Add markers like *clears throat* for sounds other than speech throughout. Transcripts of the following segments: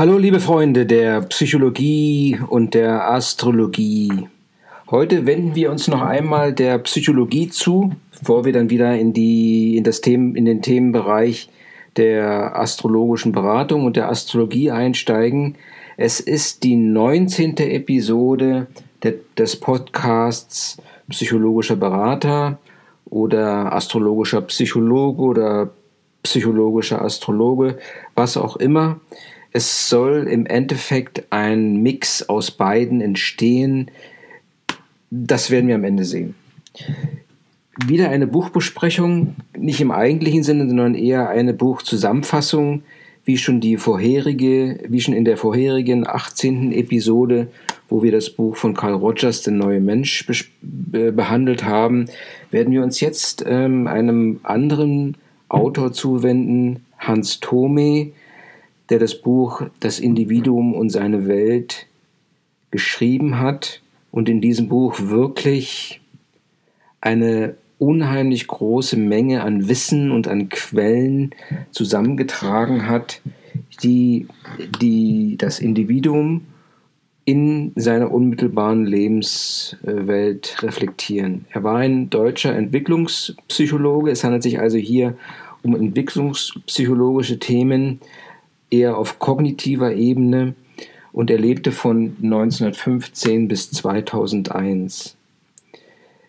Hallo liebe Freunde der Psychologie und der Astrologie. Heute wenden wir uns noch einmal der Psychologie zu, bevor wir dann wieder in, die, in, das Themen, in den Themenbereich der astrologischen Beratung und der Astrologie einsteigen. Es ist die 19. Episode de, des Podcasts Psychologischer Berater oder astrologischer Psychologe oder psychologischer Astrologe, was auch immer. Es soll im Endeffekt ein Mix aus beiden entstehen. Das werden wir am Ende sehen. Wieder eine Buchbesprechung, nicht im eigentlichen Sinne, sondern eher eine Buchzusammenfassung, wie schon die vorherige, wie schon in der vorherigen 18. Episode, wo wir das Buch von Carl Rogers, Der neue Mensch, behandelt haben, werden wir uns jetzt ähm, einem anderen Autor zuwenden, Hans Thome, der das Buch Das Individuum und seine Welt geschrieben hat und in diesem Buch wirklich eine unheimlich große Menge an Wissen und an Quellen zusammengetragen hat, die, die das Individuum in seiner unmittelbaren Lebenswelt reflektieren. Er war ein deutscher Entwicklungspsychologe. Es handelt sich also hier um entwicklungspsychologische Themen, eher auf kognitiver Ebene und er lebte von 1915 bis 2001.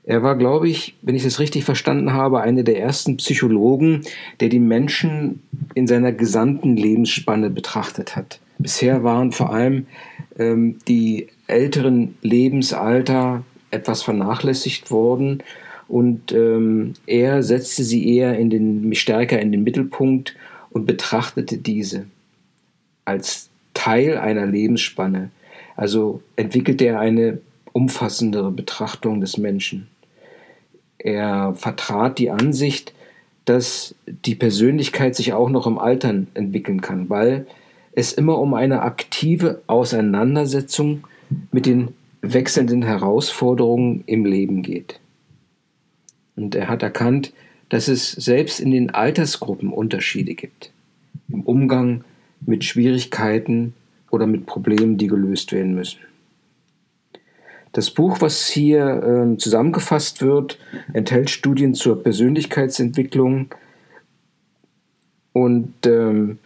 Er war, glaube ich, wenn ich das richtig verstanden habe, einer der ersten Psychologen, der die Menschen in seiner gesamten Lebensspanne betrachtet hat. Bisher waren vor allem ähm, die älteren Lebensalter etwas vernachlässigt worden und ähm, er setzte sie eher in den, stärker in den Mittelpunkt und betrachtete diese als Teil einer Lebensspanne. Also entwickelte er eine umfassendere Betrachtung des Menschen. Er vertrat die Ansicht, dass die Persönlichkeit sich auch noch im Altern entwickeln kann, weil es immer um eine aktive Auseinandersetzung mit den wechselnden Herausforderungen im Leben geht. Und er hat erkannt, dass es selbst in den Altersgruppen Unterschiede gibt. Im Umgang mit Schwierigkeiten oder mit Problemen, die gelöst werden müssen. Das Buch, was hier äh, zusammengefasst wird, enthält Studien zur Persönlichkeitsentwicklung und ähm,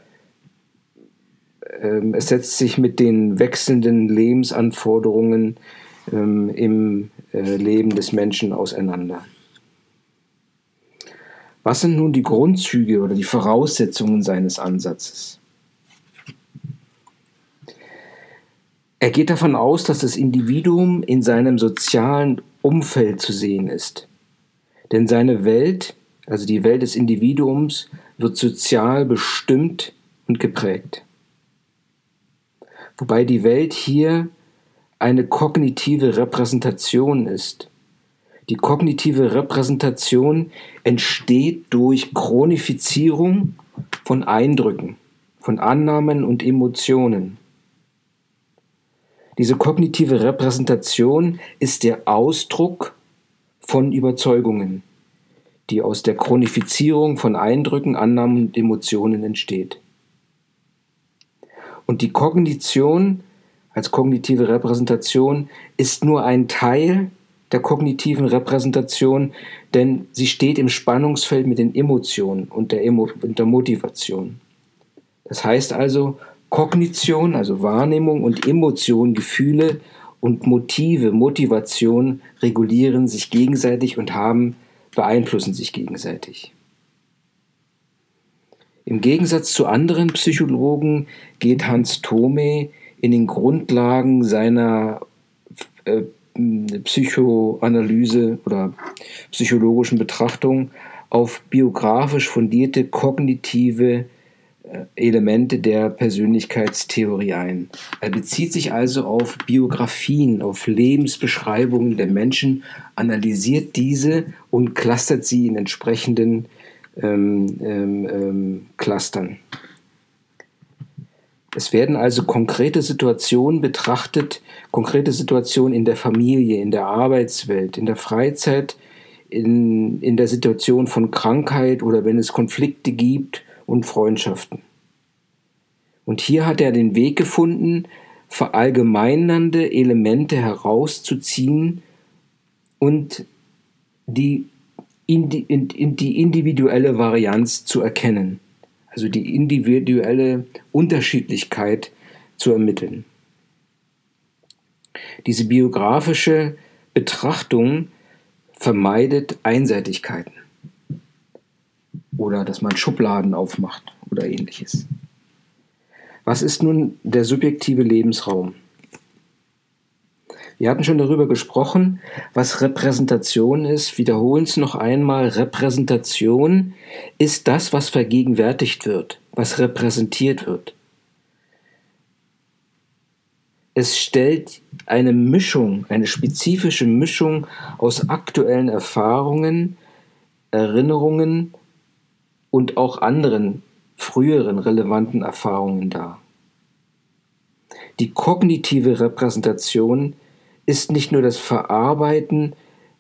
ähm, es setzt sich mit den wechselnden Lebensanforderungen ähm, im äh, Leben des Menschen auseinander. Was sind nun die Grundzüge oder die Voraussetzungen seines Ansatzes? Er geht davon aus, dass das Individuum in seinem sozialen Umfeld zu sehen ist. Denn seine Welt, also die Welt des Individuums, wird sozial bestimmt und geprägt. Wobei die Welt hier eine kognitive Repräsentation ist. Die kognitive Repräsentation entsteht durch Chronifizierung von Eindrücken, von Annahmen und Emotionen. Diese kognitive Repräsentation ist der Ausdruck von Überzeugungen, die aus der Chronifizierung von Eindrücken, Annahmen und Emotionen entsteht. Und die Kognition als kognitive Repräsentation ist nur ein Teil der kognitiven Repräsentation, denn sie steht im Spannungsfeld mit den Emotionen und der, Emo und der Motivation. Das heißt also, Kognition, also Wahrnehmung und Emotion, Gefühle und Motive, Motivation regulieren sich gegenseitig und haben, beeinflussen sich gegenseitig. Im Gegensatz zu anderen Psychologen geht Hans Thome in den Grundlagen seiner äh, Psychoanalyse oder psychologischen Betrachtung auf biografisch fundierte kognitive Elemente der Persönlichkeitstheorie ein. Er bezieht sich also auf Biografien, auf Lebensbeschreibungen der Menschen, analysiert diese und clustert sie in entsprechenden ähm, ähm, ähm, Clustern. Es werden also konkrete Situationen betrachtet, konkrete Situationen in der Familie, in der Arbeitswelt, in der Freizeit, in, in der Situation von Krankheit oder wenn es Konflikte gibt und Freundschaften. Und hier hat er den Weg gefunden, verallgemeinernde Elemente herauszuziehen und die, in die, in die individuelle Varianz zu erkennen, also die individuelle Unterschiedlichkeit zu ermitteln. Diese biografische Betrachtung vermeidet Einseitigkeiten oder dass man Schubladen aufmacht oder ähnliches. Was ist nun der subjektive Lebensraum? Wir hatten schon darüber gesprochen, was Repräsentation ist. Wiederholen es noch einmal. Repräsentation ist das, was vergegenwärtigt wird, was repräsentiert wird. Es stellt eine Mischung, eine spezifische Mischung aus aktuellen Erfahrungen, Erinnerungen und auch anderen früheren relevanten Erfahrungen dar. Die kognitive Repräsentation ist nicht nur das Verarbeiten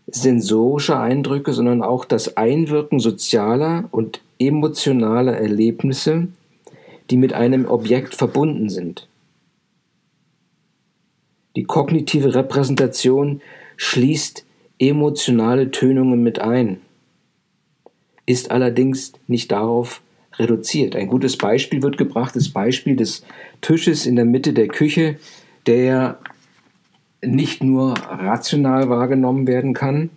sensorischer Eindrücke, sondern auch das Einwirken sozialer und emotionaler Erlebnisse, die mit einem Objekt verbunden sind. Die kognitive Repräsentation schließt emotionale Tönungen mit ein, ist allerdings nicht darauf reduziert. Ein gutes Beispiel wird gebracht, das Beispiel des Tisches in der Mitte der Küche, der nicht nur rational wahrgenommen werden kann,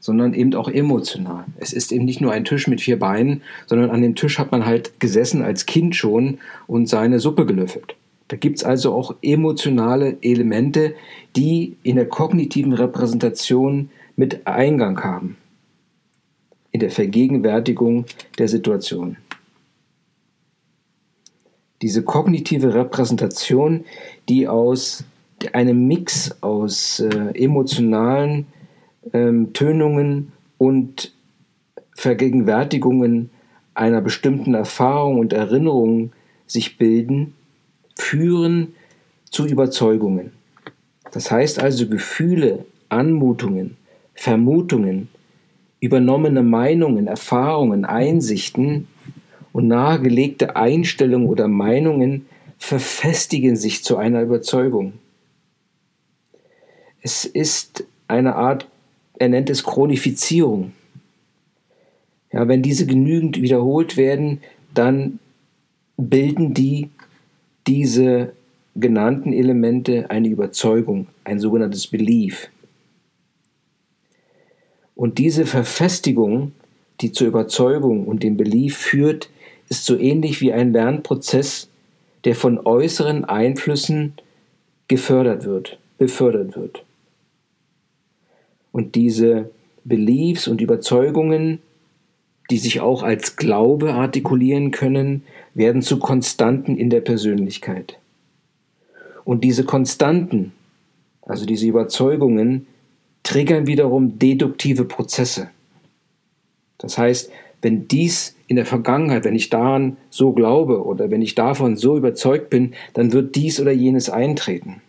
sondern eben auch emotional. Es ist eben nicht nur ein Tisch mit vier Beinen, sondern an dem Tisch hat man halt gesessen als Kind schon und seine Suppe gelöffelt. Da gibt es also auch emotionale Elemente, die in der kognitiven Repräsentation mit Eingang haben in der Vergegenwärtigung der Situation. Diese kognitive Repräsentation, die aus einem Mix aus äh, emotionalen ähm, Tönungen und Vergegenwärtigungen einer bestimmten Erfahrung und Erinnerung sich bilden, führen zu Überzeugungen. Das heißt also Gefühle, Anmutungen, Vermutungen, übernommene Meinungen, Erfahrungen, Einsichten und nahegelegte Einstellungen oder Meinungen verfestigen sich zu einer Überzeugung. Es ist eine Art, er nennt es Chronifizierung. Ja, wenn diese genügend wiederholt werden, dann bilden die diese genannten Elemente eine Überzeugung, ein sogenanntes Belief. Und diese Verfestigung, die zur Überzeugung und dem Belief führt, ist so ähnlich wie ein Lernprozess, der von äußeren Einflüssen gefördert wird, befördert wird. Und diese Beliefs und Überzeugungen, die sich auch als Glaube artikulieren können, werden zu Konstanten in der Persönlichkeit. Und diese Konstanten, also diese Überzeugungen, triggern wiederum deduktive Prozesse. Das heißt, wenn dies in der Vergangenheit, wenn ich daran so glaube oder wenn ich davon so überzeugt bin, dann wird dies oder jenes eintreten.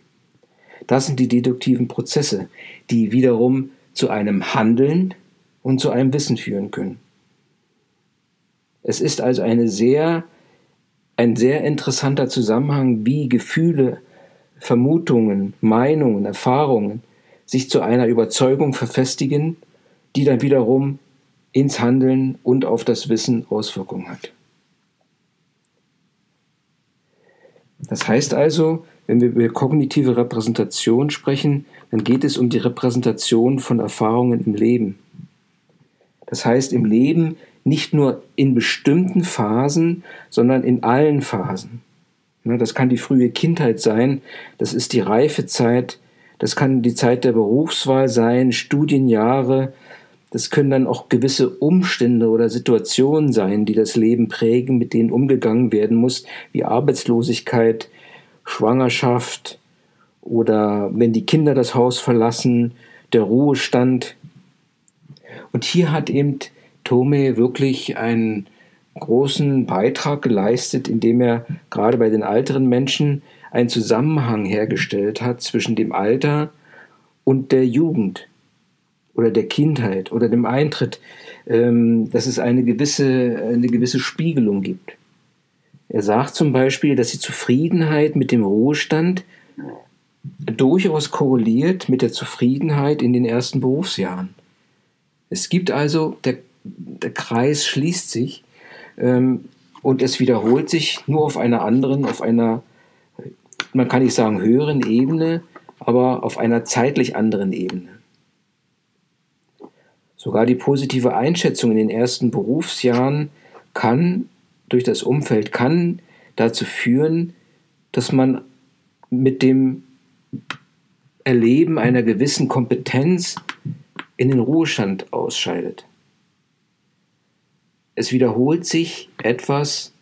Das sind die deduktiven Prozesse, die wiederum zu einem Handeln und zu einem Wissen führen können. Es ist also eine sehr, ein sehr interessanter Zusammenhang, wie Gefühle, Vermutungen, Meinungen, Erfahrungen sich zu einer Überzeugung verfestigen, die dann wiederum ins Handeln und auf das Wissen Auswirkungen hat. Das heißt also, wenn wir über kognitive Repräsentation sprechen, dann geht es um die Repräsentation von Erfahrungen im Leben. Das heißt im Leben nicht nur in bestimmten Phasen, sondern in allen Phasen. Das kann die frühe Kindheit sein, das ist die Reifezeit, das kann die Zeit der Berufswahl sein, Studienjahre. Das können dann auch gewisse Umstände oder Situationen sein, die das Leben prägen, mit denen umgegangen werden muss, wie Arbeitslosigkeit, Schwangerschaft oder wenn die Kinder das Haus verlassen, der Ruhestand. Und hier hat eben Tome wirklich einen großen Beitrag geleistet, indem er gerade bei den älteren Menschen einen Zusammenhang hergestellt hat zwischen dem Alter und der Jugend oder der Kindheit oder dem Eintritt, ähm, dass es eine gewisse, eine gewisse Spiegelung gibt. Er sagt zum Beispiel, dass die Zufriedenheit mit dem Ruhestand durchaus korreliert mit der Zufriedenheit in den ersten Berufsjahren. Es gibt also, der, der Kreis schließt sich ähm, und es wiederholt sich nur auf einer anderen, auf einer, man kann nicht sagen höheren Ebene, aber auf einer zeitlich anderen Ebene. Sogar die positive Einschätzung in den ersten Berufsjahren kann durch das Umfeld kann dazu führen, dass man mit dem Erleben einer gewissen Kompetenz in den Ruhestand ausscheidet. Es wiederholt sich etwas,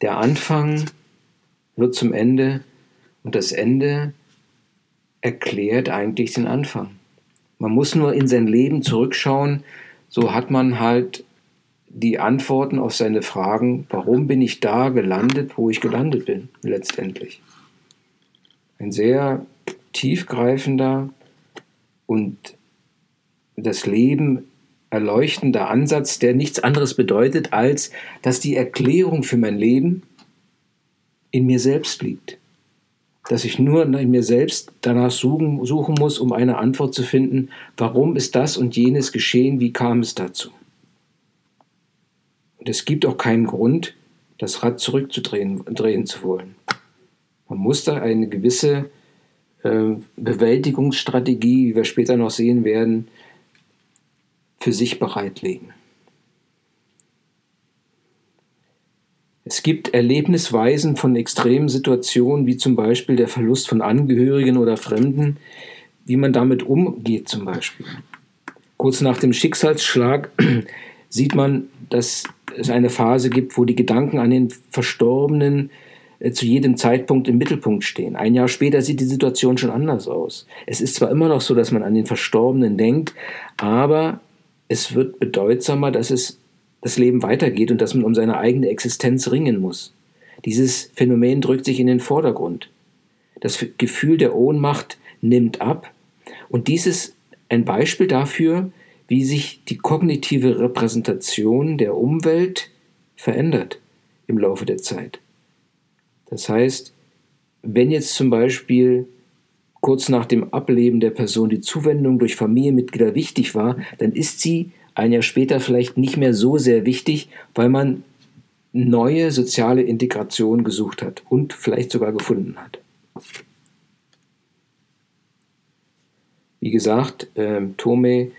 der Anfang wird zum Ende und das Ende erklärt eigentlich den Anfang. Man muss nur in sein Leben zurückschauen, so hat man halt die Antworten auf seine Fragen, warum bin ich da gelandet, wo ich gelandet bin, letztendlich. Ein sehr tiefgreifender und das Leben erleuchtender Ansatz, der nichts anderes bedeutet, als dass die Erklärung für mein Leben in mir selbst liegt dass ich nur in mir selbst danach suchen, suchen muss, um eine Antwort zu finden, warum ist das und jenes geschehen, wie kam es dazu. Und es gibt auch keinen Grund, das Rad zurückzudrehen drehen zu wollen. Man muss da eine gewisse äh, Bewältigungsstrategie, wie wir später noch sehen werden, für sich bereitlegen. Es gibt Erlebnisweisen von extremen Situationen, wie zum Beispiel der Verlust von Angehörigen oder Fremden, wie man damit umgeht zum Beispiel. Kurz nach dem Schicksalsschlag *clears throat* sieht man, dass es eine Phase gibt, wo die Gedanken an den Verstorbenen äh, zu jedem Zeitpunkt im Mittelpunkt stehen. Ein Jahr später sieht die Situation schon anders aus. Es ist zwar immer noch so, dass man an den Verstorbenen denkt, aber es wird bedeutsamer, dass es das Leben weitergeht und dass man um seine eigene Existenz ringen muss. Dieses Phänomen drückt sich in den Vordergrund. Das Gefühl der Ohnmacht nimmt ab und dies ist ein Beispiel dafür, wie sich die kognitive Repräsentation der Umwelt verändert im Laufe der Zeit. Das heißt, wenn jetzt zum Beispiel kurz nach dem Ableben der Person die Zuwendung durch Familienmitglieder wichtig war, dann ist sie ein Jahr später vielleicht nicht mehr so sehr wichtig, weil man neue soziale Integration gesucht hat und vielleicht sogar gefunden hat. Wie gesagt, ähm, Tome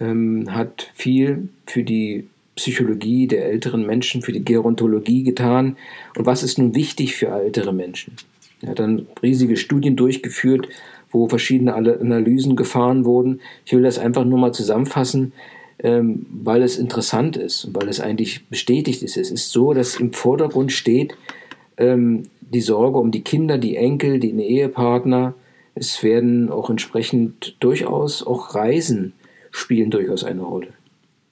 ähm, hat viel für die Psychologie der älteren Menschen, für die Gerontologie getan. Und was ist nun wichtig für ältere Menschen? Er hat dann riesige Studien durchgeführt, wo verschiedene Analysen gefahren wurden. Ich will das einfach nur mal zusammenfassen ähm, weil es interessant ist und weil es eigentlich bestätigt ist. Es ist so, dass im Vordergrund steht ähm, die Sorge um die Kinder, die Enkel, den Ehepartner. Es werden auch entsprechend durchaus auch Reisen spielen durchaus eine Rolle.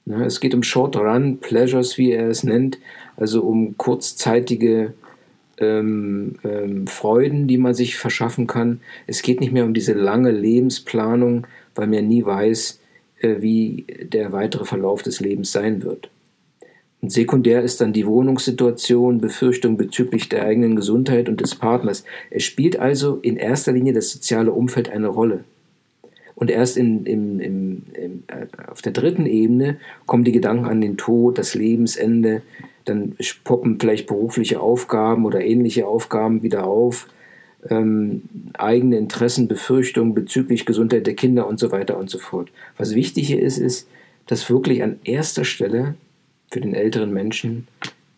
Ja, es geht um Short Run Pleasures, wie er es nennt, also um kurzzeitige ähm, ähm, Freuden, die man sich verschaffen kann. Es geht nicht mehr um diese lange Lebensplanung, weil man nie weiß, wie der weitere Verlauf des Lebens sein wird. Und sekundär ist dann die Wohnungssituation, Befürchtung bezüglich der eigenen Gesundheit und des Partners. Es spielt also in erster Linie das soziale Umfeld eine Rolle. Und erst in, im, äh, auf der dritten Ebene kommen die Gedanken an den Tod, das Lebensende, dann poppen vielleicht berufliche Aufgaben oder ähnliche Aufgaben wieder auf ähm, eigene Interessen, Befürchtungen bezüglich Gesundheit der Kinder und so weiter und so fort. Was wichtig hier ist, ist, dass wirklich an erster Stelle für den älteren Menschen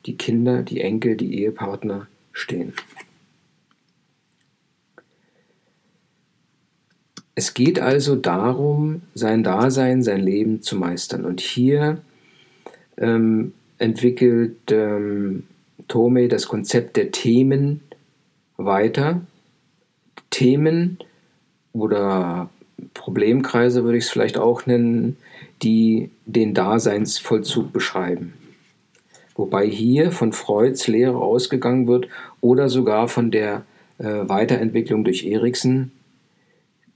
die Kinder, die Enkel, die Ehepartner stehen. Es geht also darum, sein Dasein, sein Leben zu meistern. Und hier ähm, entwickelt ähm, Tome das Konzept der Themen weiter, Themen oder Problemkreise würde ich es vielleicht auch nennen, die den Daseinsvollzug beschreiben. Wobei hier von Freuds Lehre ausgegangen wird oder sogar von der äh, Weiterentwicklung durch Erikson,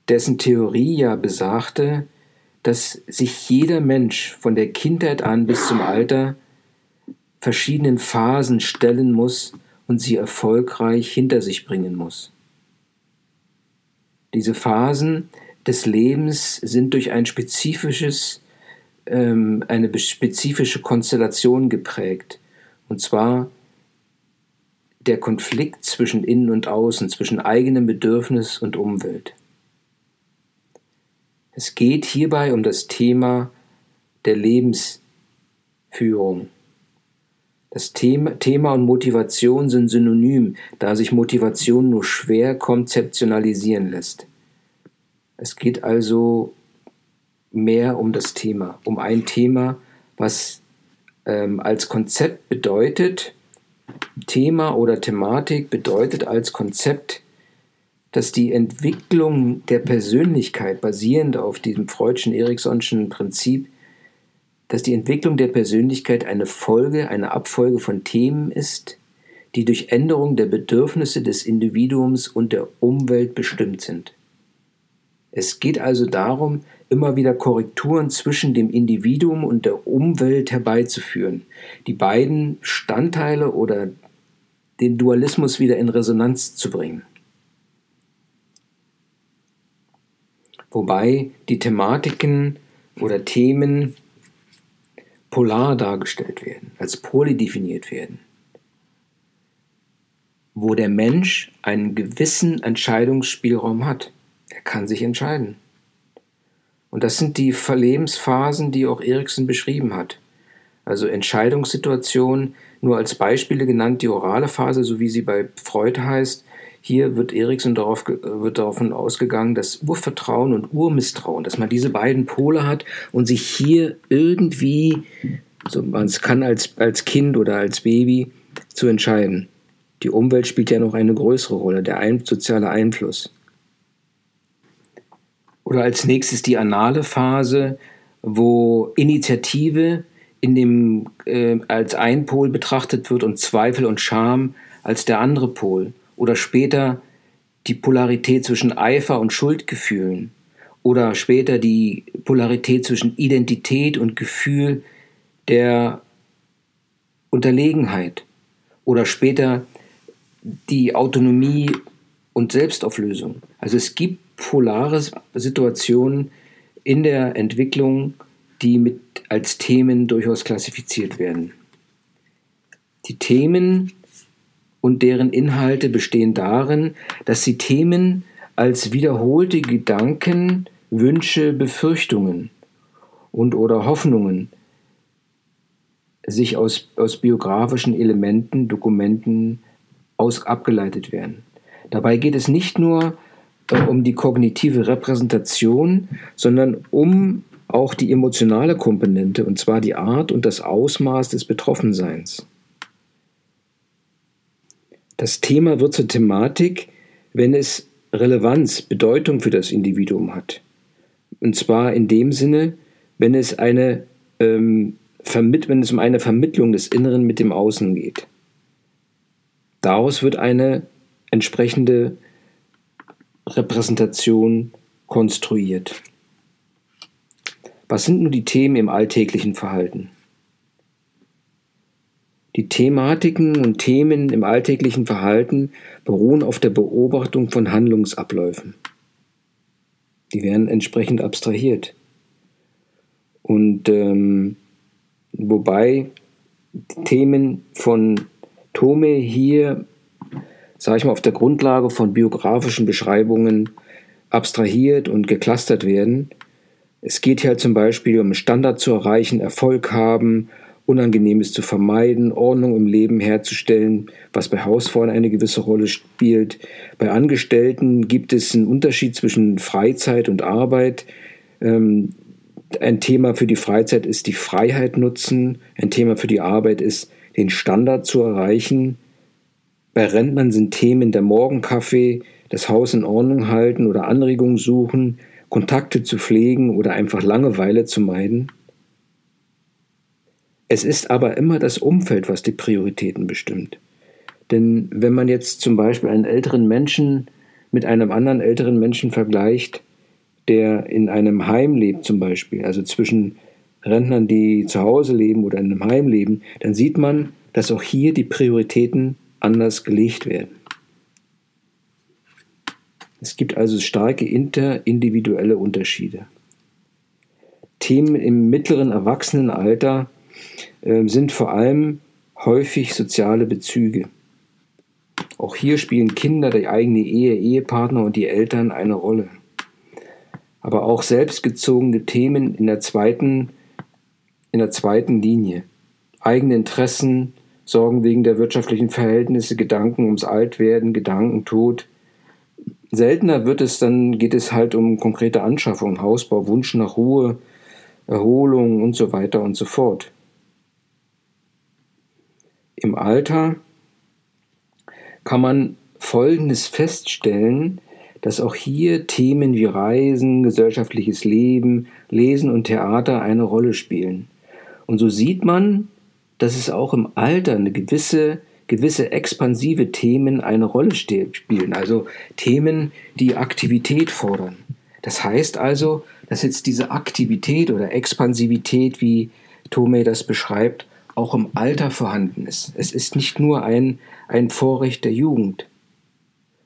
dessen Theorie ja besagte, dass sich jeder Mensch von der Kindheit an bis zum Alter verschiedenen Phasen stellen muss und sie erfolgreich hinter sich bringen muss. Diese Phasen des Lebens sind durch ein spezifisches, ähm, eine spezifische Konstellation geprägt. Und zwar der Konflikt zwischen Innen und Außen, zwischen eigenem Bedürfnis und Umwelt. Es geht hierbei um das Thema der Lebensführung. Das Thema, und Motivation sind synonym, da sich Motivation nur schwer konzeptionalisieren lässt. Es geht also mehr um das Thema, um ein Thema, was ähm, als Konzept bedeutet, Thema oder Thematik bedeutet als Konzept, dass die Entwicklung der Persönlichkeit basierend auf diesem Freudschen Eriksonschen Prinzip dass die Entwicklung der Persönlichkeit eine Folge, eine Abfolge von Themen ist, die durch Änderung der Bedürfnisse des Individuums und der Umwelt bestimmt sind. Es geht also darum, immer wieder Korrekturen zwischen dem Individuum und der Umwelt herbeizuführen, die beiden Standteile oder den Dualismus wieder in Resonanz zu bringen. Wobei die Thematiken oder Themen polar dargestellt werden, als Poli definiert werden, wo der Mensch einen gewissen Entscheidungsspielraum hat. Er kann sich entscheiden. Und das sind die Verlebensphasen, die auch Erikson beschrieben hat. Also Entscheidungssituationen, nur als Beispiele genannt, die orale Phase, so wie sie bei Freud heißt, hier wird Erikson darauf, wird davon ausgegangen, dass Urvertrauen und Urmisstrauen, dass man diese beiden Pole hat und sich hier irgendwie, so man es kann als, als Kind oder als Baby, zu entscheiden. Die Umwelt spielt ja noch eine größere Rolle, der ein, soziale Einfluss. Oder als nächstes die anale Phase, wo Initiative in dem, äh, als ein Pol betrachtet wird und Zweifel und Scham als der andere Pol oder später die Polarität zwischen Eifer und Schuldgefühlen oder später die Polarität zwischen Identität und Gefühl der Unterlegenheit oder später die Autonomie und Selbstauflösung. Also es gibt polare Situationen in der Entwicklung, die mit als Themen durchaus klassifiziert werden. Die Themen und deren Inhalte bestehen darin, dass sie Themen als wiederholte Gedanken, Wünsche, Befürchtungen und oder Hoffnungen sich aus, aus biografischen Elementen, Dokumenten aus, abgeleitet werden. Dabei geht es nicht nur äh, um die kognitive Repräsentation, sondern um auch die emotionale Komponente, und zwar die Art und das Ausmaß des Betroffenseins. Das Thema wird zur Thematik, wenn es Relevanz, Bedeutung für das Individuum hat. Und zwar in dem Sinne, wenn es, eine, ähm, wenn es um eine Vermittlung des Inneren mit dem Außen geht. Daraus wird eine entsprechende Repräsentation konstruiert. Was sind nun die Themen im alltäglichen Verhalten? Die Thematiken und Themen im alltäglichen Verhalten beruhen auf der Beobachtung von Handlungsabläufen. Die werden entsprechend abstrahiert. Und ähm, wobei Themen von Tome hier, sage ich mal, auf der Grundlage von biografischen Beschreibungen abstrahiert und geklustert werden. Es geht hier zum Beispiel um Standard zu erreichen, Erfolg haben Unangenehmes zu vermeiden, Ordnung im Leben herzustellen, was bei Hausfrauen eine gewisse Rolle spielt. Bei Angestellten gibt es einen Unterschied zwischen Freizeit und Arbeit. Ähm, ein Thema für die Freizeit ist die Freiheit nutzen, ein Thema für die Arbeit ist den Standard zu erreichen. Bei Rentnern sind Themen der Morgenkaffee, das Haus in Ordnung halten oder Anregungen suchen, Kontakte zu pflegen oder einfach Langeweile zu meiden. Es ist aber immer das Umfeld, was die Prioritäten bestimmt. Denn wenn man jetzt zum Beispiel einen älteren Menschen mit einem anderen älteren Menschen vergleicht, der in einem Heim lebt zum Beispiel, also zwischen Rentnern, die zu Hause leben oder in einem Heim leben, dann sieht man, dass auch hier die Prioritäten anders gelegt werden. Es gibt also starke interindividuelle Unterschiede. Themen im mittleren Erwachsenenalter sind vor allem häufig soziale Bezüge. Auch hier spielen Kinder, die eigene Ehe, Ehepartner und die Eltern eine Rolle. Aber auch selbstgezogene Themen in der zweiten, in der zweiten Linie. Eigene Interessen, Sorgen wegen der wirtschaftlichen Verhältnisse, Gedanken ums Altwerden, Gedanken Tod. Seltener wird es dann, geht es halt um konkrete Anschaffungen, Hausbau, Wunsch nach Ruhe, Erholung und so weiter und so fort. Im Alter kann man Folgendes feststellen, dass auch hier Themen wie Reisen, gesellschaftliches Leben, Lesen und Theater eine Rolle spielen. Und so sieht man, dass es auch im Alter eine gewisse, gewisse expansive Themen eine Rolle spielen, also Themen, die Aktivität fordern. Das heißt also, dass jetzt diese Aktivität oder Expansivität, wie Tomei das beschreibt, auch im Alter vorhanden ist. Es ist nicht nur ein, ein Vorrecht der Jugend.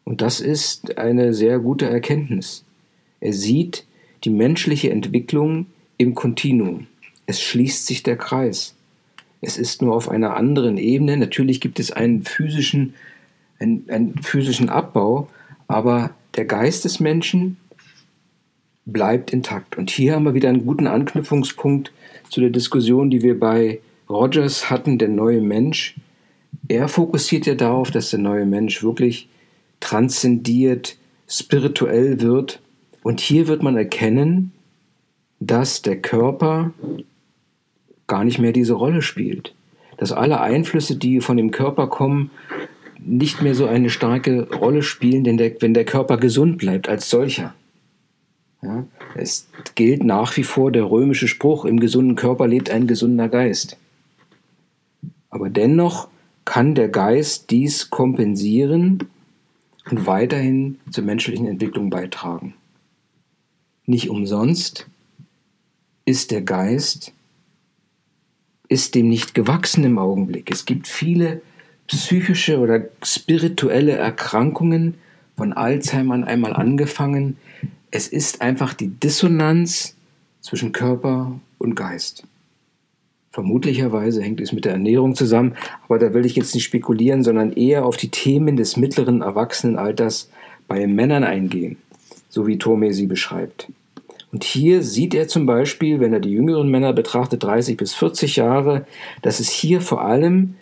Und das ist eine sehr gute Erkenntnis. Er sieht die menschliche Entwicklung im Kontinuum. Es schließt sich der Kreis. Es ist nur auf einer anderen Ebene. Natürlich gibt es einen physischen, einen, einen physischen Abbau, aber der Geist des Menschen bleibt intakt. Und hier haben wir wieder einen guten Anknüpfungspunkt zu der Diskussion, die wir bei Rogers hatten, der neue Mensch. Er fokussiert ja darauf, dass der neue Mensch wirklich transzendiert, spirituell wird. Und hier wird man erkennen, dass der Körper gar nicht mehr diese Rolle spielt. Dass alle Einflüsse, die von dem Körper kommen, nicht mehr so eine starke Rolle spielen, denn der, wenn der Körper gesund bleibt als solcher. Ja, es gilt nach wie vor der römische Spruch, im gesunden Körper lebt ein gesunder Geist. Aber dennoch kann der Geist dies kompensieren und weiterhin zur menschlichen Entwicklung beitragen. Nicht umsonst ist der Geist ist dem nicht gewachsen im Augenblick. Es gibt viele psychische oder spirituelle Erkrankungen, von Alzheimer einmal angefangen. Es ist einfach die Dissonanz zwischen Körper und Geist. Vermutlicherweise hängt es mit der Ernährung zusammen, aber da will ich jetzt nicht spekulieren, sondern eher auf die Themen des mittleren Erwachsenenalters bei Männern eingehen, so wie Tome sie beschreibt. Und hier sieht er zum Beispiel, wenn er die jüngeren Männer betrachtet, 30 bis 40 Jahre, dass es hier vor allem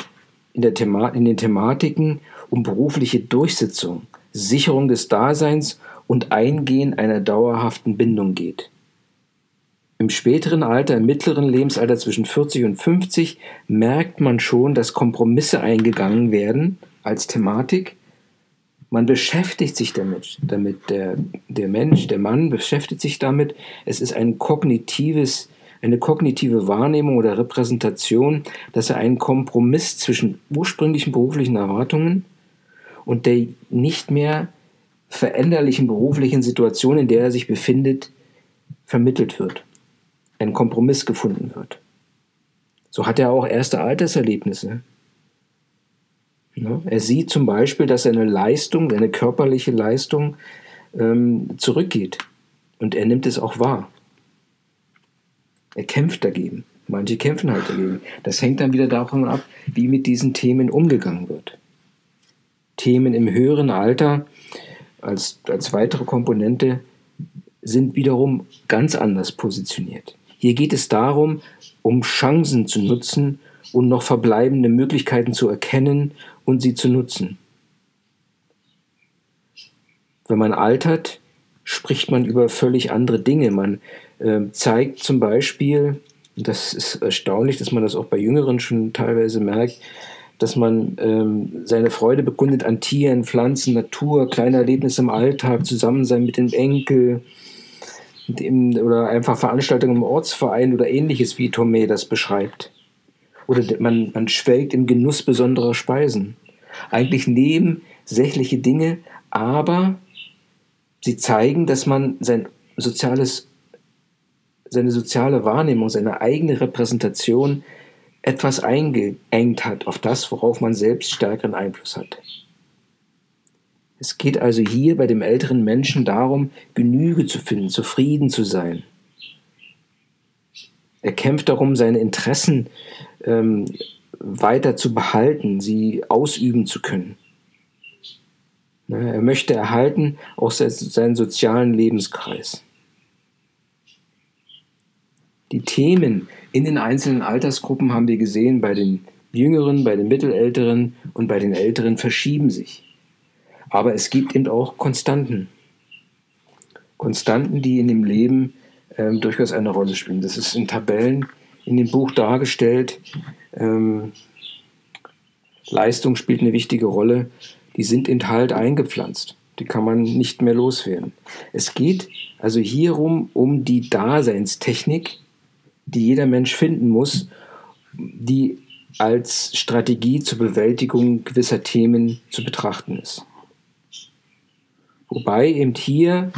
in, der Thema in den Thematiken um berufliche Durchsetzung, Sicherung des Daseins und Eingehen einer dauerhaften Bindung geht. Im späteren Alter, im mittleren Lebensalter zwischen 40 und 50, merkt man schon, dass Kompromisse eingegangen werden als Thematik, man beschäftigt sich damit, damit der, der Mensch, der Mann beschäftigt sich damit. Es ist ein kognitives, eine kognitive Wahrnehmung oder Repräsentation, dass er einen Kompromiss zwischen ursprünglichen beruflichen Erwartungen und der nicht mehr veränderlichen beruflichen Situation, in der er sich befindet, vermittelt wird. Ein Kompromiss gefunden wird. So hat er auch erste Alterserlebnisse. Ne? Er sieht zum Beispiel, dass seine Leistung, seine körperliche Leistung ähm, zurückgeht. Und er nimmt es auch wahr. Er kämpft dagegen. Manche kämpfen halt dagegen. Das hängt dann wieder davon ab, wie mit diesen Themen umgegangen wird. Themen im höheren Alter als, als weitere Komponente sind wiederum ganz anders positioniert. Hier geht es darum, um Chancen zu nutzen und noch verbleibende Möglichkeiten zu erkennen und sie zu nutzen. Wenn man altert, spricht man über völlig andere Dinge. Man äh, zeigt zum Beispiel, das ist erstaunlich, dass man das auch bei Jüngeren schon teilweise merkt, dass man ähm, seine Freude bekundet an Tieren, Pflanzen, Natur, kleine Erlebnisse im Alltag, Zusammensein mit dem Enkel dem, oder einfach Veranstaltungen im Ortsverein oder ähnliches, wie Tomé das beschreibt. Oder man, man schwelgt im Genuss besonderer Speisen. Eigentlich nebensächliche Dinge, aber sie zeigen, dass man sein soziales seine soziale Wahrnehmung, seine eigene Repräsentation etwas eingeengt hat auf das, worauf man selbst stärkeren Einfluss hat. Es geht also hier bei dem älteren Menschen darum, Genüge zu finden, zufrieden zu sein. Er kämpft darum, seine Interessen ähm, weiter zu behalten, sie ausüben zu können. Er möchte erhalten auch seinen sozialen Lebenskreis. Die Themen in den einzelnen Altersgruppen haben wir gesehen, bei den Jüngeren, bei den Mittelälteren und bei den Älteren verschieben sich. Aber es gibt eben auch Konstanten. Konstanten, die in dem Leben ähm, durchaus eine Rolle spielen. Das ist in Tabellen in dem Buch dargestellt. Ähm, Leistung spielt eine wichtige Rolle. Die sind in halt eingepflanzt. Die kann man nicht mehr loswerden. Es geht also hierum um die Daseinstechnik, die jeder Mensch finden muss, die als Strategie zur Bewältigung gewisser Themen zu betrachten ist. Wobei eben hier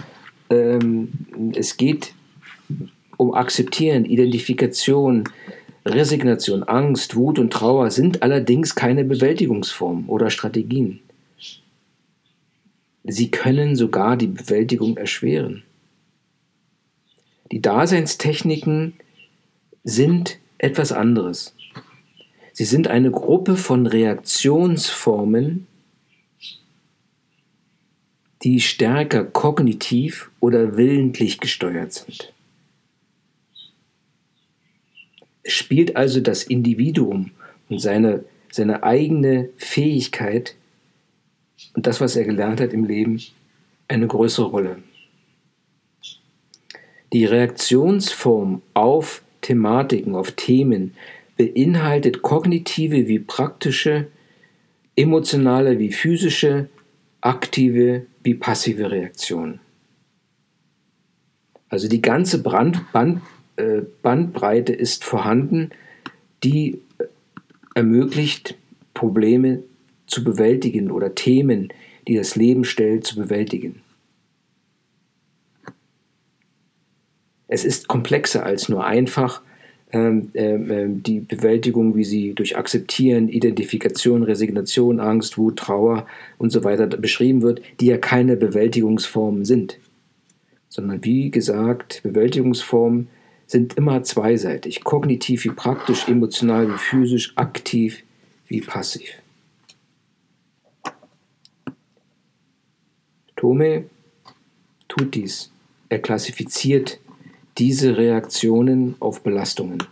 ähm, es geht um Akzeptieren, Identifikation, Resignation, Angst, Wut und Trauer sind allerdings keine Bewältigungsformen oder Strategien. Sie können sogar die Bewältigung erschweren. Die Daseinstechniken sind etwas anderes. Sie sind eine Gruppe von Reaktionsformen, die stärker kognitiv oder willentlich gesteuert sind. Es spielt also das Individuum und seine, seine eigene Fähigkeit und das, was er gelernt hat im Leben, eine größere Rolle. Die Reaktionsform auf Thematiken, auf Themen beinhaltet kognitive wie praktische, emotionale wie physische, aktive wie passive Reaktionen. Also die ganze Brand, Band, äh, Bandbreite ist vorhanden, die ermöglicht, Probleme zu bewältigen oder Themen, die das Leben stellt, zu bewältigen. Es ist komplexer als nur einfach ähm, ähm, ähm, die Bewältigung, wie sie durch Akzeptieren, Identifikation, Resignation, Angst, Wut, Trauer und so weiter beschrieben wird, die ja keine Bewältigungsformen sind. Sondern wie gesagt, Bewältigungsformen sind immer zweiseitig, kognitiv wie praktisch, emotional wie physisch, aktiv wie passiv. Tome tut dies. Er klassifiziert diese Reaktionen auf Belastungen.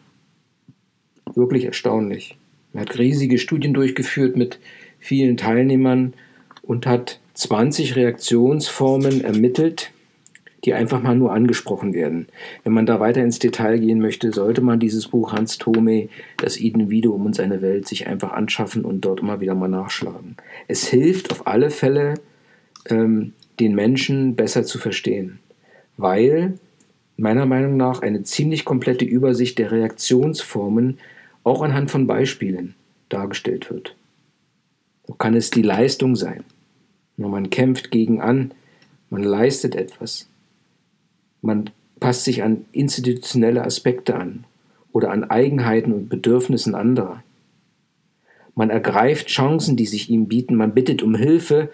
Wirklich erstaunlich. Er hat riesige Studien durchgeführt mit vielen Teilnehmern und hat 20 Reaktionsformen ermittelt, die einfach mal nur angesprochen werden. Wenn man da weiter ins Detail gehen möchte, sollte man dieses Buch Hans Thome, das Individuum und seine Welt, sich einfach anschaffen und dort immer wieder mal nachschlagen. Es hilft auf alle Fälle, ähm, den Menschen besser zu verstehen, weil meiner Meinung nach eine ziemlich komplette Übersicht der Reaktionsformen auch anhand von Beispielen dargestellt wird. So kann es die Leistung sein. Nur man kämpft gegen an, man leistet etwas. Man passt sich an institutionelle Aspekte an oder an Eigenheiten und Bedürfnissen anderer. Man ergreift Chancen, die sich ihm bieten, man bittet um Hilfe,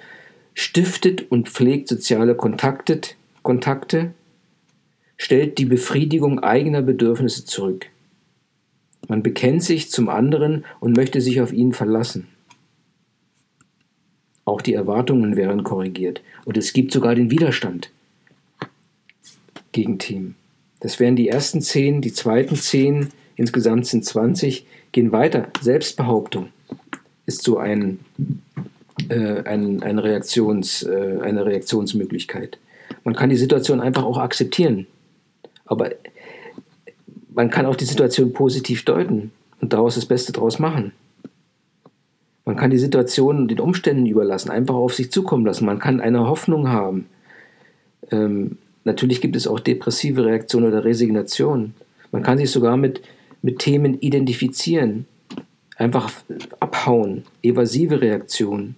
stiftet und pflegt soziale Kontakte, Kontakte stellt die Befriedigung eigener Bedürfnisse zurück. Man bekennt sich zum anderen und möchte sich auf ihn verlassen. Auch die Erwartungen wären korrigiert und es gibt sogar den Widerstand gegen Team. Das wären die ersten zehn, die zweiten zehn, insgesamt sind 20, gehen weiter. Selbstbehauptung ist so ein, äh, ein, ein Reaktions, äh, eine Reaktionsmöglichkeit. Man kann die Situation einfach auch akzeptieren. Aber man kann auch die Situation positiv deuten und daraus das Beste draus machen. Man kann die Situation den Umständen überlassen, einfach auf sich zukommen lassen. Man kann eine Hoffnung haben. Ähm, natürlich gibt es auch depressive Reaktionen oder Resignationen. Man kann sich sogar mit, mit Themen identifizieren, einfach abhauen, evasive Reaktionen.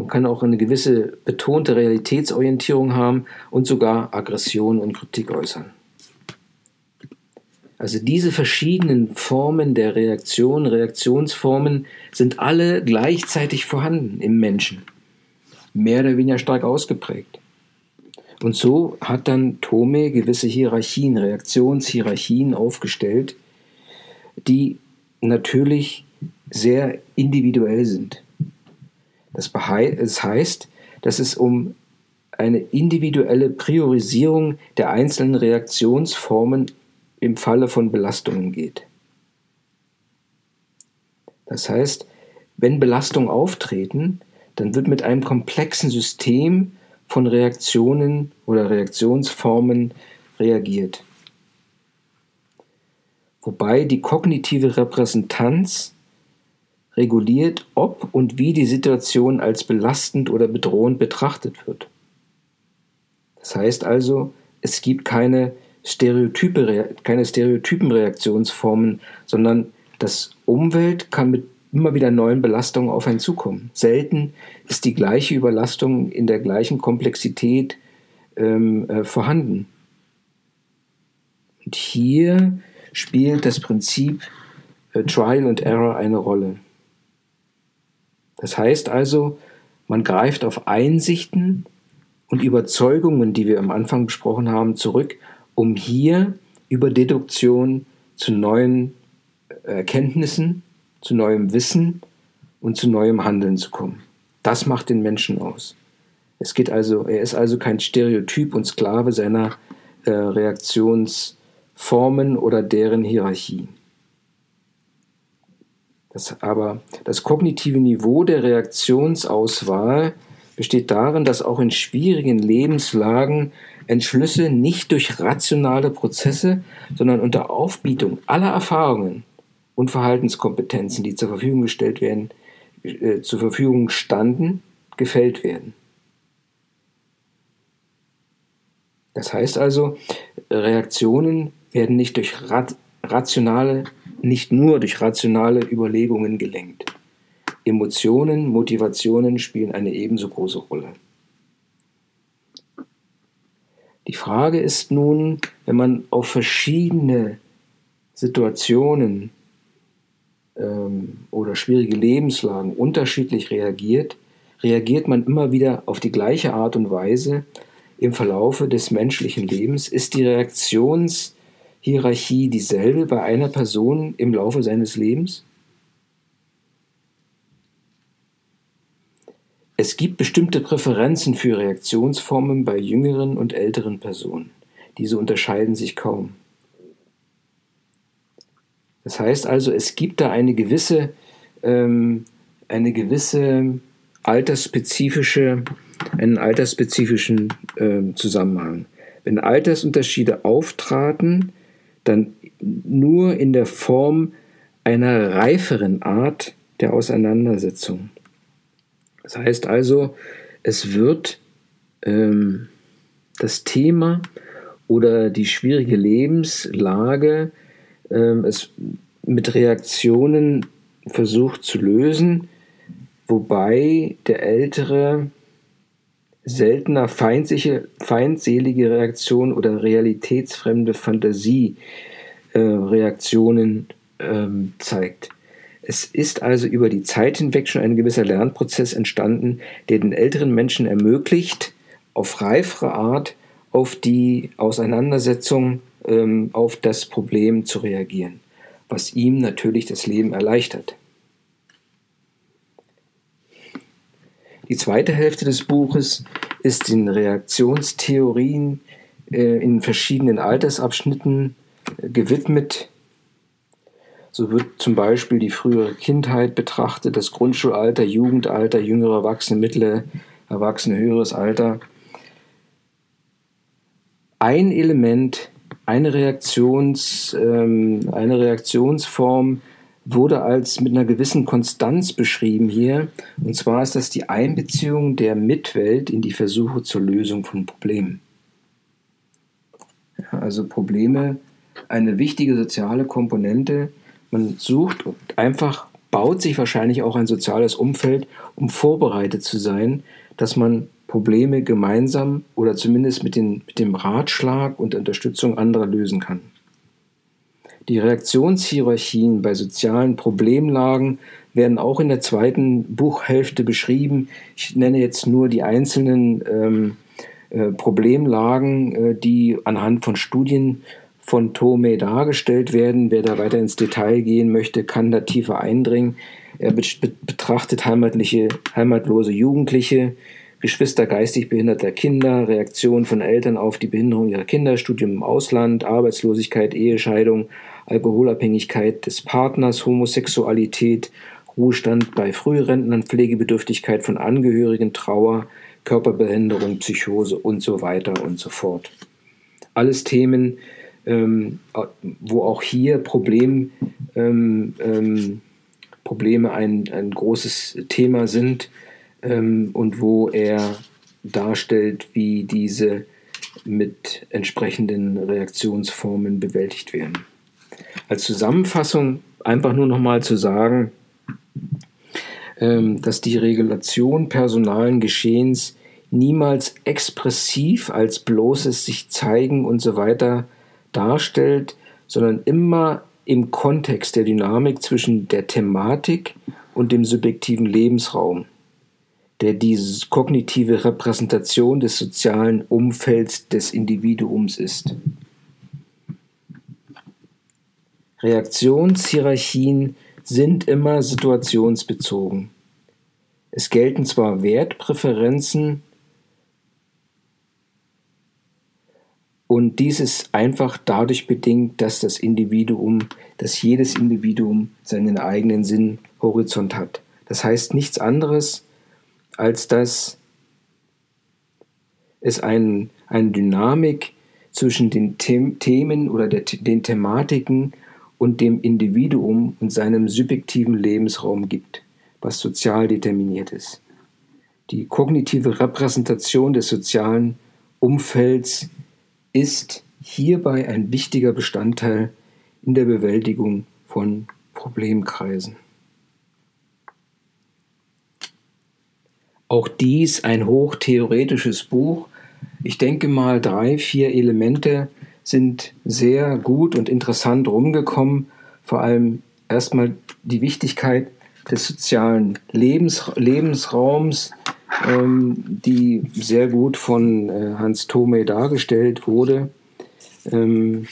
Man kann auch eine gewisse betonte Realitätsorientierung haben und sogar Aggression und Kritik äußern. Also diese verschiedenen Formen der Reaktion, Reaktionsformen sind alle gleichzeitig vorhanden im Menschen. Mehr oder weniger stark ausgeprägt. Und so hat dann Tome gewisse Hierarchien, Reaktionshierarchien aufgestellt, die natürlich sehr individuell sind. Das heißt, dass es um eine individuelle Priorisierung der einzelnen Reaktionsformen im Falle von Belastungen geht. Das heißt, wenn Belastungen auftreten, dann wird mit einem komplexen System von Reaktionen oder Reaktionsformen reagiert. Wobei die kognitive Repräsentanz reguliert, ob und wie die Situation als belastend oder bedrohend betrachtet wird. Das heißt also, es gibt keine, Stereotype, keine Stereotypenreaktionsformen, sondern das Umwelt kann mit immer wieder neuen Belastungen auf einen zukommen. Selten ist die gleiche Überlastung in der gleichen Komplexität ähm, äh, vorhanden. Und hier spielt das Prinzip äh, Trial and Error eine Rolle. Das heißt also, man greift auf Einsichten und Überzeugungen, die wir am Anfang besprochen haben, zurück, um hier über Deduktion zu neuen Erkenntnissen, zu neuem Wissen und zu neuem Handeln zu kommen. Das macht den Menschen aus. Es geht also, er ist also kein Stereotyp und Sklave seiner äh, Reaktionsformen oder deren Hierarchie. Das, aber das kognitive Niveau der Reaktionsauswahl besteht darin, dass auch in schwierigen Lebenslagen Entschlüsse nicht durch rationale Prozesse, sondern unter Aufbietung aller Erfahrungen und Verhaltenskompetenzen, die zur Verfügung gestellt werden, äh, zur Verfügung standen, gefällt werden. Das heißt also, Reaktionen werden nicht durch rationale nicht nur durch rationale Überlegungen gelenkt. Emotionen, Motivationen spielen eine ebenso große Rolle. Die Frage ist nun, wenn man auf verschiedene Situationen ähm, oder schwierige Lebenslagen unterschiedlich reagiert, reagiert man immer wieder auf die gleiche Art und Weise im Verlaufe des menschlichen Lebens? Ist die Reaktions- Hierarchie dieselbe bei einer Person im Laufe seines Lebens? Es gibt bestimmte Präferenzen für Reaktionsformen bei jüngeren und älteren Personen. Diese unterscheiden sich kaum. Das heißt also, es gibt da eine gewisse, ähm, eine gewisse altersspezifische, einen altersspezifischen äh, Zusammenhang. Wenn Altersunterschiede auftraten, dann nur in der Form einer reiferen Art der Auseinandersetzung. Das heißt also, es wird ähm, das Thema oder die schwierige Lebenslage ähm, es mit Reaktionen versucht zu lösen, wobei der ältere seltener feindselige Reaktionen oder realitätsfremde Fantasiereaktionen äh, ähm, zeigt. Es ist also über die Zeit hinweg schon ein gewisser Lernprozess entstanden, der den älteren Menschen ermöglicht, auf reifere Art auf die Auseinandersetzung, ähm, auf das Problem zu reagieren, was ihm natürlich das Leben erleichtert. Die zweite Hälfte des Buches ist den Reaktionstheorien äh, in verschiedenen Altersabschnitten äh, gewidmet. So wird zum Beispiel die frühere Kindheit betrachtet, das Grundschulalter, Jugendalter, jüngere Erwachsene, mittlere Erwachsene, höheres Alter. Ein Element, eine, Reaktions, ähm, eine Reaktionsform wurde als mit einer gewissen Konstanz beschrieben hier. Und zwar ist das die Einbeziehung der Mitwelt in die Versuche zur Lösung von Problemen. Ja, also Probleme, eine wichtige soziale Komponente. Man sucht einfach baut sich wahrscheinlich auch ein soziales Umfeld, um vorbereitet zu sein, dass man Probleme gemeinsam oder zumindest mit, den, mit dem Ratschlag und Unterstützung anderer lösen kann. Die Reaktionshierarchien bei sozialen Problemlagen werden auch in der zweiten Buchhälfte beschrieben. Ich nenne jetzt nur die einzelnen ähm, äh, Problemlagen, äh, die anhand von Studien von Tome dargestellt werden. Wer da weiter ins Detail gehen möchte, kann da tiefer eindringen. Er betrachtet heimatliche, heimatlose Jugendliche, Geschwister geistig behinderter Kinder, Reaktionen von Eltern auf die Behinderung ihrer Kinder, Studium im Ausland, Arbeitslosigkeit, Ehescheidung, Alkoholabhängigkeit des Partners, Homosexualität, Ruhestand bei Frührentnern, Pflegebedürftigkeit von Angehörigen, Trauer, Körperbehinderung, Psychose und so weiter und so fort. Alles Themen, ähm, wo auch hier Problem, ähm, ähm, Probleme ein, ein großes Thema sind ähm, und wo er darstellt, wie diese mit entsprechenden Reaktionsformen bewältigt werden. Als Zusammenfassung einfach nur nochmal zu sagen, ähm, dass die Regulation personalen Geschehens niemals expressiv als bloßes sich zeigen und so weiter darstellt, sondern immer im Kontext der Dynamik zwischen der Thematik und dem subjektiven Lebensraum, der die kognitive Repräsentation des sozialen Umfelds des Individuums ist. Reaktionshierarchien sind immer situationsbezogen. Es gelten zwar Wertpräferenzen Und dies ist einfach dadurch bedingt, dass das Individuum, dass jedes Individuum seinen eigenen Sinnhorizont hat. Das heißt nichts anderes, als dass es ein, eine Dynamik zwischen den Themen oder der, den Thematiken und dem Individuum und seinem subjektiven Lebensraum gibt, was sozial determiniert ist. Die kognitive Repräsentation des sozialen Umfelds ist hierbei ein wichtiger Bestandteil in der Bewältigung von Problemkreisen. Auch dies ein hochtheoretisches Buch. Ich denke mal, drei, vier Elemente sind sehr gut und interessant rumgekommen. Vor allem erstmal die Wichtigkeit des sozialen Lebens, Lebensraums, ähm, die sehr gut von äh, Hans Thome dargestellt wurde. Ähm,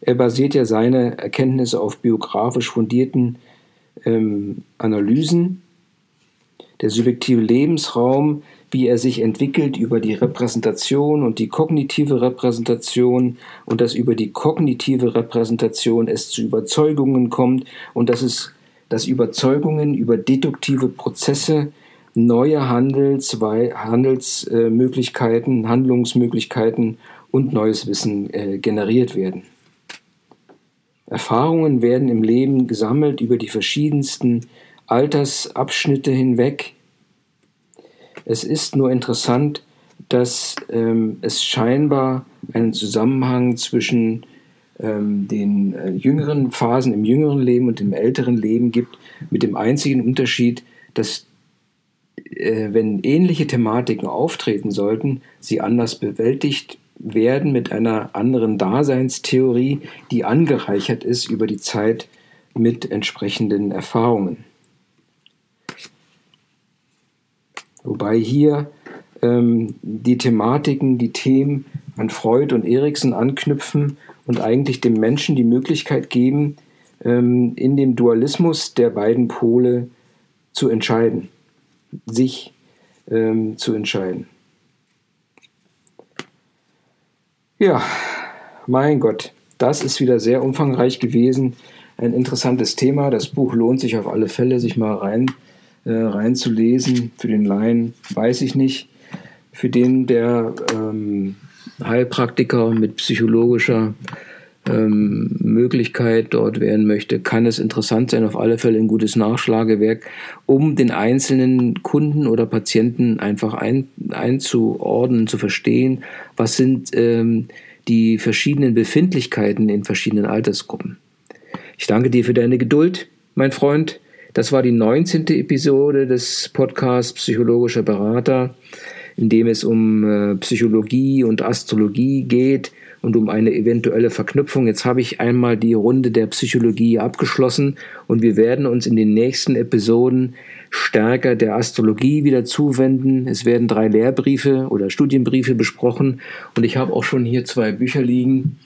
er basiert ja seine Erkenntnisse auf biografisch fundierten ähm, Analysen. Der subjektive Lebensraum, wie er sich entwickelt über die Repräsentation und die kognitive Repräsentation und dass über die kognitive Repräsentation es zu Überzeugungen kommt und dass es dass Überzeugungen über deduktive Prozesse neue Handels, Handelsmöglichkeiten, Handlungsmöglichkeiten und neues Wissen äh, generiert werden. Erfahrungen werden im Leben gesammelt über die verschiedensten Altersabschnitte hinweg. Es ist nur interessant, dass ähm, es scheinbar einen Zusammenhang zwischen ähm, den äh, jüngeren Phasen im jüngeren Leben und dem älteren Leben gibt, mit dem einzigen Unterschied, dass äh, wenn ähnliche Thematiken auftreten sollten, sie anders bewältigt werden mit einer anderen Daseinstheorie, die angereichert ist über die Zeit mit entsprechenden Erfahrungen. Wobei hier ähm, die Thematiken, die Themen an Freud und Erikson anknüpfen und eigentlich dem Menschen die Möglichkeit geben, ähm, in dem Dualismus der beiden Pole zu entscheiden sich ähm, zu entscheiden. Ja, mein Gott, das ist wieder sehr umfangreich gewesen. Ein interessantes Thema. Das Buch lohnt sich auf alle Fälle, sich mal rein, äh, reinzulesen. Für den Laien weiß ich nicht. Für den, der ähm, Heilpraktiker mit psychologischer ähm, Möglichkeit dort werden möchte, kann es interessant sein, auf alle Fälle ein gutes Nachschlagewerk, um den einzelnen Kunden oder Patienten einfach ein, einzuordnen, zu verstehen, was sind ähm, die verschiedenen Befindlichkeiten in verschiedenen Altersgruppen. Ich danke dir für deine Geduld, mein Freund. Das war die 19. Episode des Podcasts Psychologischer Berater, in dem es um äh, Psychologie und Astrologie geht und um eine eventuelle Verknüpfung. Jetzt habe ich einmal die Runde der Psychologie abgeschlossen und wir werden uns in den nächsten Episoden stärker der Astrologie wieder zuwenden. Es werden drei Lehrbriefe oder Studienbriefe besprochen und ich habe auch schon hier zwei Bücher liegen.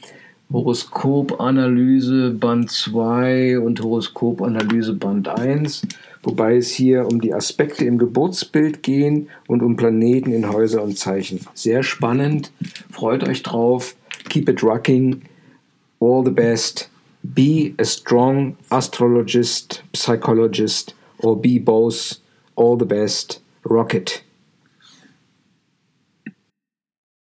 Horoskopanalyse Band 2 und Horoskopanalyse Band 1, wobei es hier um die Aspekte im Geburtsbild gehen und um Planeten in Häuser und Zeichen. Sehr spannend, freut euch drauf, keep it rocking, all the best, be a strong astrologist, psychologist or be both, all the best, rocket.